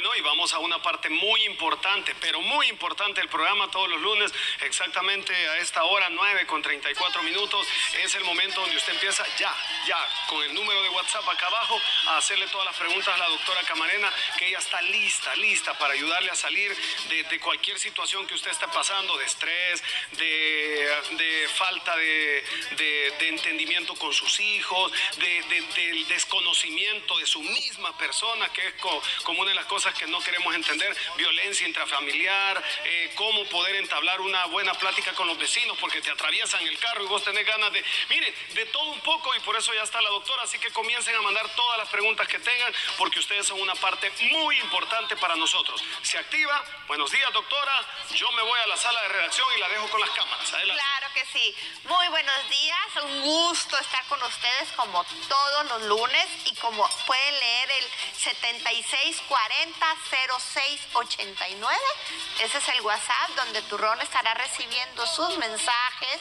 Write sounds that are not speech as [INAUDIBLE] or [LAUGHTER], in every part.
Bueno, y vamos a una parte muy importante, pero muy importante del programa todos los lunes, exactamente a esta hora, 9 con 34 minutos. Es el momento donde usted empieza ya, ya, con el número de WhatsApp acá abajo, a hacerle todas las preguntas a la doctora Camarena, que ella está lista, lista para ayudarle a salir de, cualquier situación que usted está pasando, de estrés, de, falta de, entendimiento con sus hijos, del desconocimiento de su misma persona, que es como una de las cosas que no queremos entender, violencia intrafamiliar, eh, cómo poder entablar una buena plática con los vecinos porque te atraviesan el carro y vos tenés ganas de, miren, de todo un poco y por eso ya está la doctora, así que comiencen a mandar todas las preguntas que tengan porque ustedes son una parte muy importante para nosotros. Se activa, buenos días doctora, yo me voy a la sala de redacción y la dejo con las cámaras. Claro que sí, muy buenos días, un gusto estar con ustedes como todos los lunes y como pueden leer el 76400689, ese es el WhatsApp donde Turrón estará recibiendo sus mensajes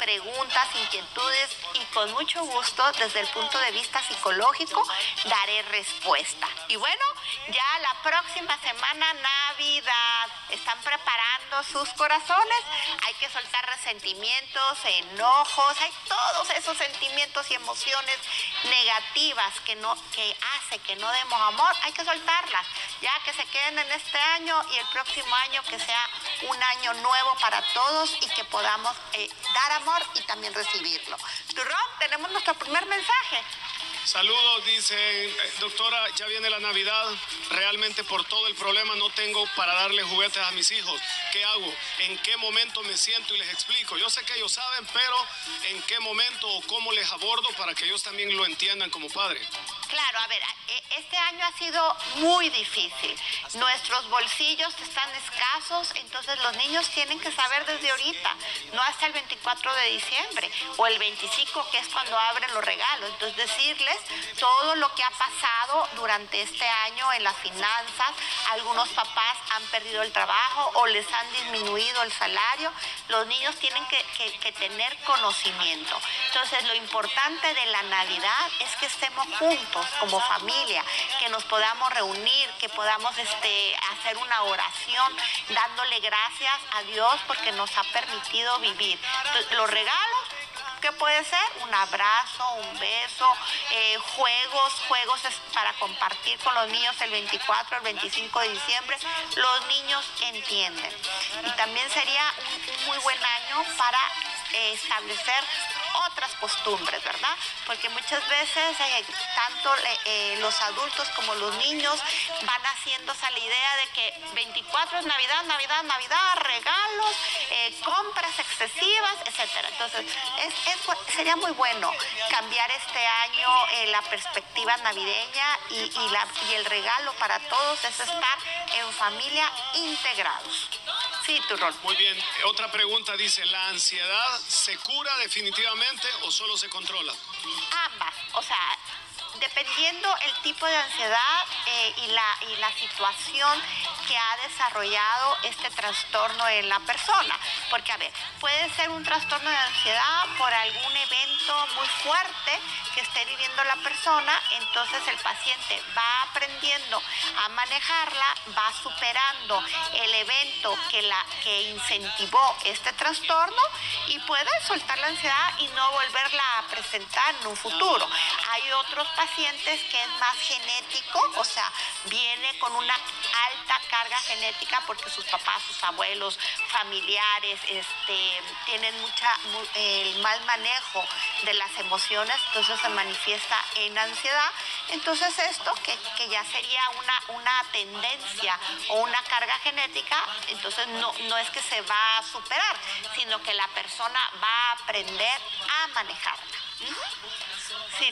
preguntas, inquietudes y con mucho gusto desde el punto de vista psicológico daré respuesta. Y bueno, ya la próxima semana Navidad, están preparando sus corazones, hay que soltar resentimientos, enojos, hay todos esos sentimientos y emociones negativas que no que hace que no demos amor, hay que soltarlas, ya que se queden en este año y el próximo año que sea un año nuevo para todos y que podamos eh, dar amor y también recibirlo. Turrón, tenemos nuestro primer mensaje. Saludos, dice, eh, doctora, ya viene la Navidad, realmente por todo el problema no tengo para darle juguetes a mis hijos. ¿Qué hago? ¿En qué momento me siento y les explico? Yo sé que ellos saben, pero ¿en qué momento o cómo les abordo para que ellos también lo entiendan como padre? Claro, a ver, e, este año ha sido muy difícil. Nuestros bolsillos están escasos, entonces los niños tienen que saber desde ahorita, no hasta el 24 de diciembre o el 25 que es cuando abren los regalos. Entonces decirles todo lo que ha pasado durante este año en las finanzas. Algunos papás han perdido el trabajo o les han disminuido el salario. Los niños tienen que, tener conocimiento. Entonces lo importante de la Navidad es que estemos juntos como familia, que nos podamos reunir, que podamos este, hacer una oración dándole gracias a Dios porque nos ha permitido vivir. los regalos ¿Qué puede ser? Un abrazo, un beso, eh, juegos, juegos para compartir con los niños el 24, el 25 de diciembre. Los niños entienden. Y también sería un muy buen año para eh, establecer otras costumbres, ¿verdad? Porque muchas veces eh, tanto eh, los adultos como los niños van haciéndose a la idea de que 24 es Navidad, Navidad, Navidad, regalos, compras excesivas, etcétera. Entonces, es, sería muy bueno cambiar este año la perspectiva navideña y, y el regalo para todos es estar en familia integrados. Sí, rol. Muy bien. Otra pregunta dice, ¿la ansiedad se cura definitivamente o solo se controla? Ambas. O sea, dependiendo el tipo de ansiedad eh, y, la, y la situación que ha desarrollado este trastorno en la persona. Porque, a ver, puede ser un trastorno de ansiedad por algún evento muy fuerte que esté viviendo la persona, entonces el paciente va aprendiendo a manejarla, va superando el evento que, la, que incentivó este trastorno y puede soltar la ansiedad y no volverla a presentar en un futuro. Hay otros pacientes que es más genético, o sea, viene con una alta carga genética porque sus papás, sus abuelos, familiares, este, tienen mucha el mal manejo de las emociones, entonces se manifiesta en ansiedad. Entonces esto, que, que ya sería una, una tendencia o una carga genética, entonces no, no es que se va a superar, sino que la persona va a aprender a manejarla.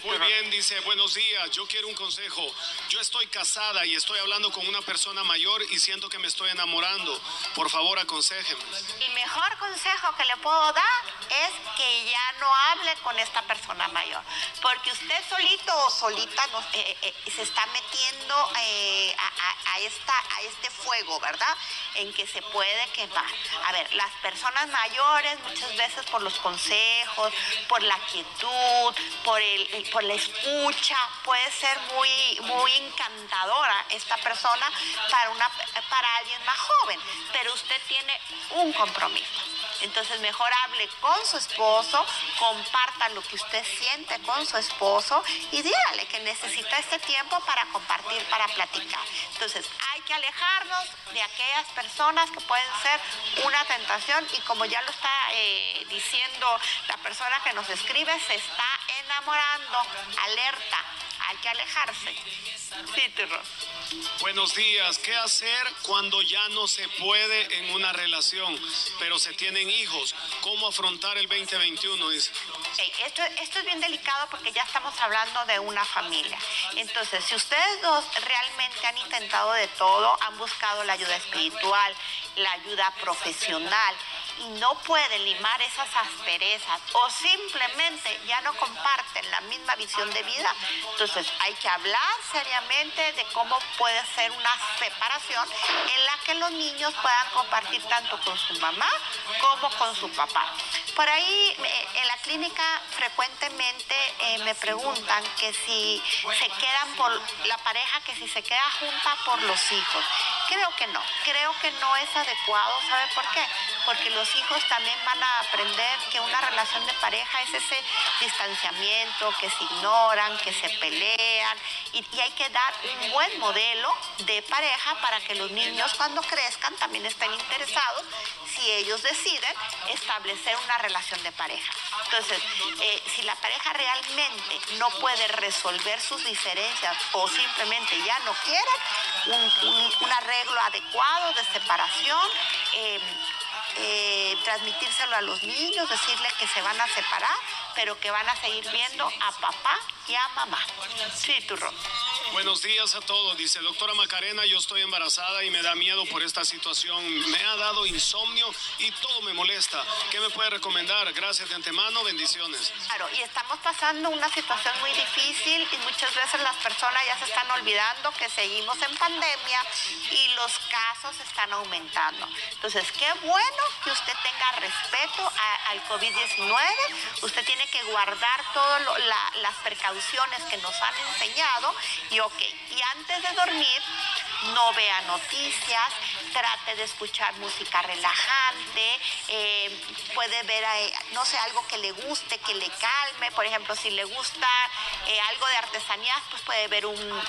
Muy bien, dice, buenos días, yo quiero un consejo. Yo estoy casada y estoy hablando con una persona mayor y siento que me estoy enamorando. Por favor, aconsejeme. El mejor consejo que le puedo dar es que ya no hable con esta persona mayor. Porque usted solito o solita eh, eh, se está metiendo eh, a, esta, a este fuego, ¿verdad? En que se puede quemar. A ver, las personas mayores muchas veces por los consejos, por la quietud, por, el, por la escucha. Puede ser muy, muy encantadora esta persona para, una, para alguien más joven, pero usted tiene un compromiso. Entonces mejor hable con su esposo, comparta lo que usted siente con su esposo y dígale que necesita este tiempo para compartir, para platicar. Entonces hay que alejarnos de aquellas personas que pueden ser una tentación y como ya lo está eh, diciendo la persona que nos escribe, se está enamorando, alerta, hay que alejarse. Sí, Buenos días. ¿Qué hacer cuando ya no se puede en una relación, pero se tienen hijos? ¿Cómo afrontar el 2021? esto, esto es bien delicado porque ya estamos hablando de una familia. Entonces, si ustedes dos realmente han intentado de todo, han buscado la ayuda espiritual, la ayuda profesional, no pueden limar esas asperezas o simplemente ya no comparten la misma visión de vida, entonces hay que hablar seriamente de cómo puede ser una separación en la que los niños puedan compartir tanto con su mamá como con su papá. Por ahí en la clínica frecuentemente eh, me preguntan que si se quedan por la pareja, que si se queda junta por los hijos. Creo que no, creo que no es adecuado, ¿sabe por qué? Porque los hijos también van a aprender que una relación de pareja es ese distanciamiento, que se ignoran, que se pelean y, hay que dar un buen modelo de pareja para que los niños cuando crezcan también estén interesados si ellos deciden establecer una relación de pareja. Entonces, eh, si la pareja realmente no puede resolver sus diferencias o simplemente ya no quiere un, arreglo adecuado de separación, eh, eh, transmitírselo a los niños, decirles que se van a separar, pero que van a seguir viendo a papá y a mamá. Sí, turro. Buenos días a todos. Dice, doctora Macarena, yo estoy embarazada y me da miedo por esta situación. Me ha dado insomnio y todo me molesta. ¿Qué me puede recomendar? Gracias de antemano, bendiciones. Claro, y estamos pasando una situación muy difícil y muchas veces las personas ya se están olvidando que seguimos en pandemia y los casos están aumentando. Entonces, qué bueno que usted tenga respeto al COVID-19. Usted tiene que guardar todas las precauciones que nos han enseñado y y antes de dormir, no vea noticias, trate de escuchar música relajante, eh, puede ver, eh, no sé, algo que le guste, que le calme, por ejemplo, si le gusta eh, algo de artesanías, pues puede ver un,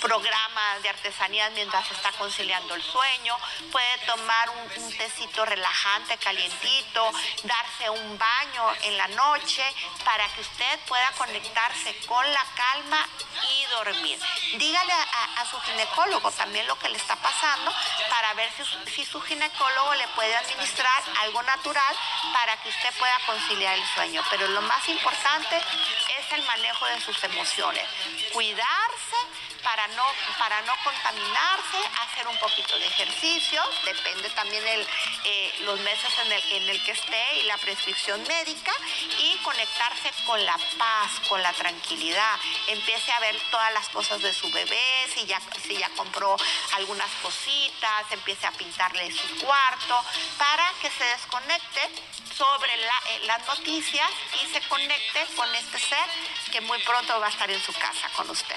programa de artesanías mientras está conciliando el sueño, puede tomar un, tecito relajante, calientito, darse un baño en la noche para que usted pueda conectarse con la calma y dormir. Dígale a, su ginecólogo también lo que le está pasando ver si, si su ginecólogo le puede administrar algo natural para que usted pueda conciliar el sueño. Pero lo más importante es el manejo de sus emociones. Cuidarse para no, para no contaminarse, hacer un poquito de ejercicio, depende también de eh, los meses en el, en el que esté y la prescripción médica, y conectarse con la paz, con la tranquilidad. Empiece a ver todas las cosas de su bebé, si ya, si ya compró algunas cositas, empiece a pintarle su cuarto, para que se desconecte sobre eh, las noticias y se conecte con este ser que muy pronto va a estar en su casa con usted.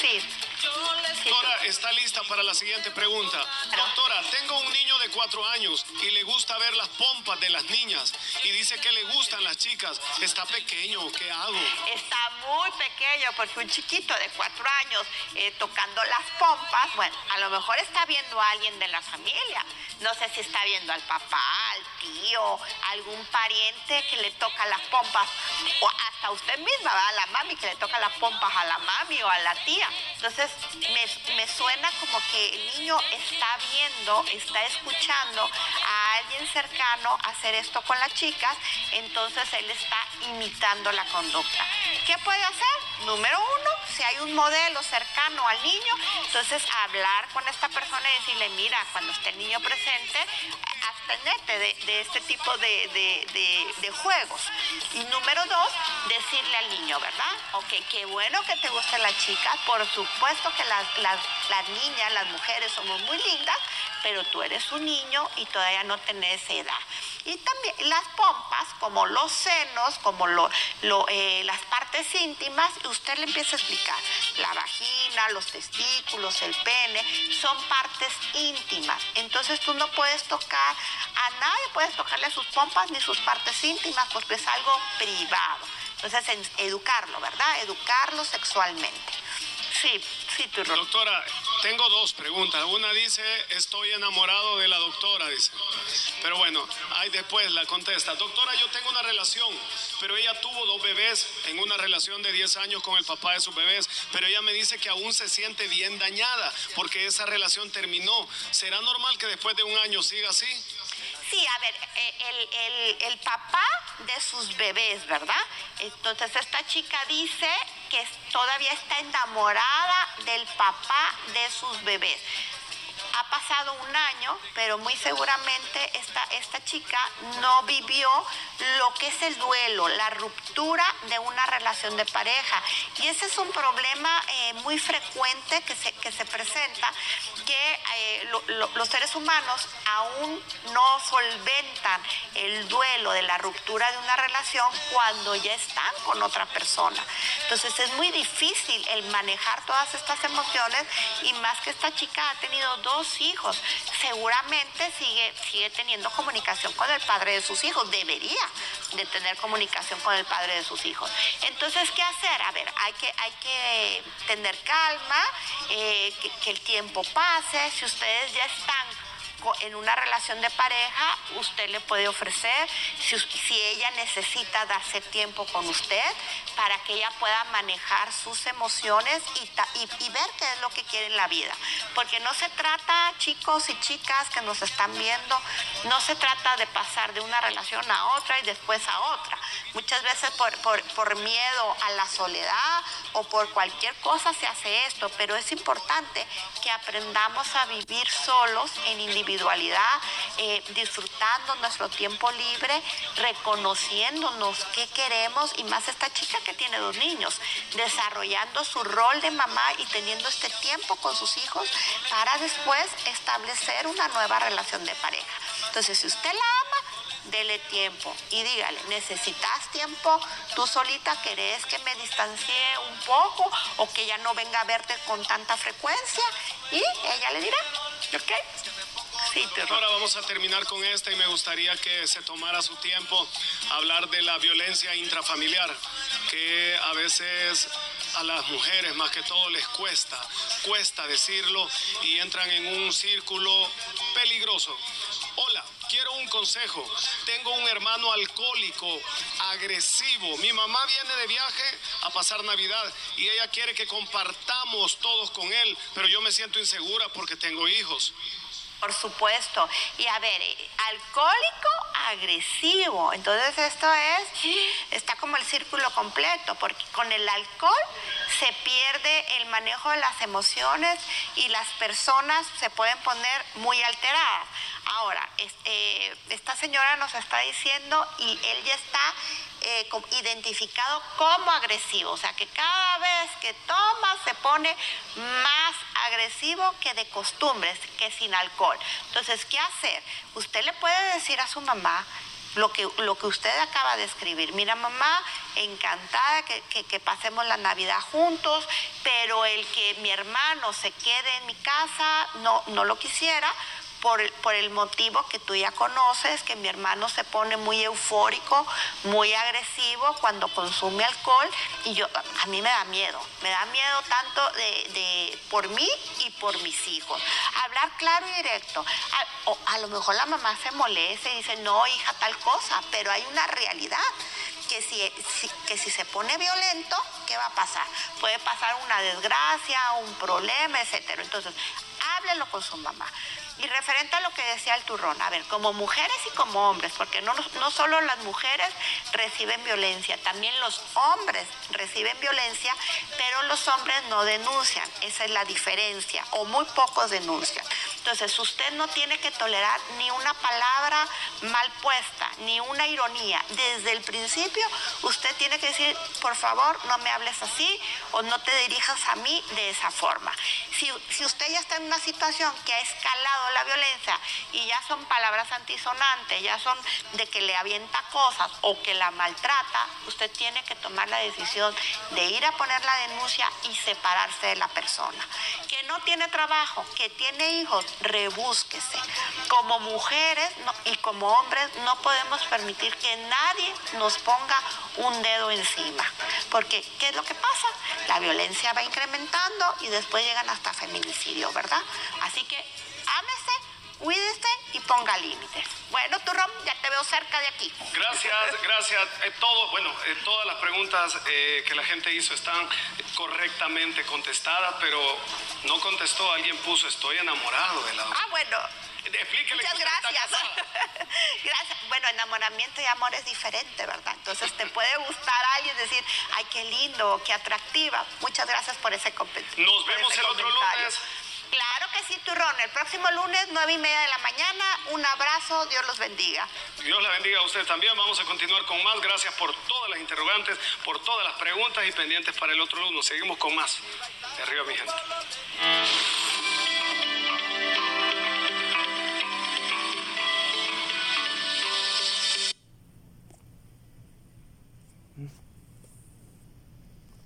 Sí. Doctora, está lista para la siguiente pregunta. Doctora, tengo un niño de cuatro años y le gusta ver las pompas de las niñas y dice que le gustan las chicas. ¿Está pequeño? ¿Qué hago? Está muy pequeño porque un chiquito de cuatro años eh, tocando las pompas, bueno, a lo mejor está viendo a alguien de la familia. No sé si está viendo al papá, al tío, algún pariente que le toca las pompas o hasta usted misma, a la mami que le toca las pompas a la mami o a la tía. Entonces me, suena como que el niño está viendo, está escuchando a alguien cercano hacer esto con las chicas, entonces él está imitando la conducta. ¿Qué puede hacer? Número uno, si hay un modelo cercano al niño, entonces hablar con esta persona y decirle, mira, cuando esté el niño presente, abstenerte de, de este tipo de, juegos. Y número dos, decirle al niño, ¿verdad? Ok, qué bueno que te guste la chica, por supuesto que las, las niñas, las mujeres somos muy lindas, pero tú eres un niño y todavía no tenés edad. Y también las pompas, como los senos, como lo, eh, las partes íntimas, usted le empieza a explicar. La vagina, los testículos, el pene, son partes íntimas. Entonces tú no puedes tocar, a nadie puedes tocarle sus pompas ni sus partes íntimas porque es algo privado. Entonces, educarlo, ¿verdad? Educarlo sexualmente. Sí, Doctora, tengo dos preguntas. Una dice, estoy enamorado de la doctora, dice. Pero bueno, ahí después la contesta. Doctora, yo tengo una relación, pero ella tuvo dos bebés en una relación de 10 años con el papá de sus bebés, pero ella me dice que aún se siente bien dañada porque esa relación terminó. ¿Será normal que después de un año siga así? Sí, a ver, eh, el, papá de sus bebés, ¿verdad? Entonces esta chica dice que todavía está enamorada del papá de sus bebés ha pasado un año, pero muy seguramente esta, esta chica no vivió lo que es el duelo, la ruptura de una relación de pareja. Y ese es un problema eh, muy frecuente que se, que se presenta, que eh, los seres humanos aún no solventan el duelo de la ruptura de una relación cuando ya están con otra persona. Entonces es muy difícil el manejar todas estas emociones y más que esta chica ha tenido dos hijos. Seguramente sigue, sigue teniendo comunicación con el padre de sus hijos. Debería de tener comunicación con el padre de sus hijos. Entonces, ¿qué hacer? A ver, hay que, hay que tener calma, eh, que el tiempo pase. Si ustedes ya están en una relación de pareja, usted le puede ofrecer, si, si ella necesita darse tiempo con usted, para que ella pueda manejar sus emociones y, y, ver qué es lo que quiere en la vida. Porque no se trata, chicos y chicas que nos están viendo, no se trata de pasar de una relación a otra y después a otra. Muchas veces por, por, por miedo a la soledad o por cualquier cosa se hace esto, pero es importante que aprendamos a vivir solos en individualidad, eh, disfrutando nuestro tiempo libre, reconociéndonos qué queremos y más esta chica que tiene dos niños, desarrollando su rol de mamá y teniendo este tiempo con sus hijos para después establecer una nueva relación de pareja. Entonces, si usted la ama, dele tiempo y dígale, ¿necesitas tiempo? ¿Tú solita querés que me distancie un poco o que ya no venga a verte con tanta frecuencia? Y ella le dirá, ¿ok? Sí, Ahora vamos a terminar con esta y me gustaría que se tomara su tiempo hablar de la violencia intrafamiliar, que a veces a las mujeres más que todo les cuesta, cuesta decirlo y entran en un círculo peligroso. Hola, quiero un consejo. Tengo un hermano alcohólico, agresivo. Mi mamá viene de viaje a pasar Navidad y ella quiere que compartamos todos con él, pero yo me siento insegura porque tengo hijos. Por supuesto. Y a ver, alcohólico agresivo. Entonces esto es, está como el círculo completo, porque con el alcohol se pierde el manejo de las emociones y las personas se pueden poner muy alteradas. Ahora, eh, esta señora nos está diciendo y él ya está eh, identificado como agresivo, o sea que cada vez que toma se pone más agresivo que de costumbres, que sin alcohol. Entonces, ¿qué hacer? Usted le puede decir a su mamá, lo que, lo que usted acaba de escribir. Mira, mamá, encantada que, que, pasemos la Navidad juntos, pero el que mi hermano se quede en mi casa no, no lo quisiera por, el motivo que tú ya conoces, que mi hermano se pone muy eufórico, muy agresivo cuando consume alcohol y yo, a mí me da miedo, me da miedo tanto de, por mí y por mis hijos. Hablar claro y directo. A, a lo mejor la mamá se molesta y dice, no, hija, tal cosa, pero hay una realidad que si, que si se pone violento, ¿qué va a pasar? Puede pasar una desgracia, un problema, etcétera. Entonces, háblelo con su mamá. Y referente a lo que decía el turrón, a ver, como mujeres y como hombres, porque no, no solo las mujeres reciben violencia, también los hombres reciben violencia, pero los hombres no denuncian, esa es la diferencia, o muy pocos denuncian. Entonces, usted no tiene que tolerar ni una palabra mal puesta, ni una ironía. Desde el principio, usted tiene que decir, por favor, no me hables así o no te dirijas a mí de esa forma. Si, si usted ya está en una situación que ha escalado la violencia y ya son palabras antisonantes, ya son de que le avienta cosas o que la maltrata, usted tiene que tomar la decisión de ir a poner la denuncia y separarse de la persona. Que no tiene trabajo, que tiene hijos, rebúsquese. Como mujeres y como hombres no podemos permitir que nadie nos ponga un dedo encima. Porque, ¿qué es lo que pasa? La violencia va incrementando y después llegan hasta feminicidio, ¿verdad? Así que ámese, cuídese y ponga límites. Bueno, Turrón, ya te veo cerca de aquí. Gracias, gracias. Eh, todo, bueno, eh, todas las preguntas eh, que la gente hizo están correctamente contestadas, pero no contestó. Alguien puso, estoy enamorado de la... Ah, bueno. Explíquele Muchas gracias. [LAUGHS] gracias. Bueno, enamoramiento y amor es diferente, ¿verdad? Entonces te puede gustar a alguien decir, ay, qué lindo, qué atractiva. Muchas gracias por ese comentario. Nos vemos el otro lunes. Claro que sí, Turrón. El próximo lunes, nueve y media de la mañana. Un abrazo. Dios los bendiga. Dios la bendiga a usted también. Vamos a continuar con más. Gracias por todas las interrogantes, por todas las preguntas y pendientes para el otro lunes. Seguimos con más. De arriba, mi gente.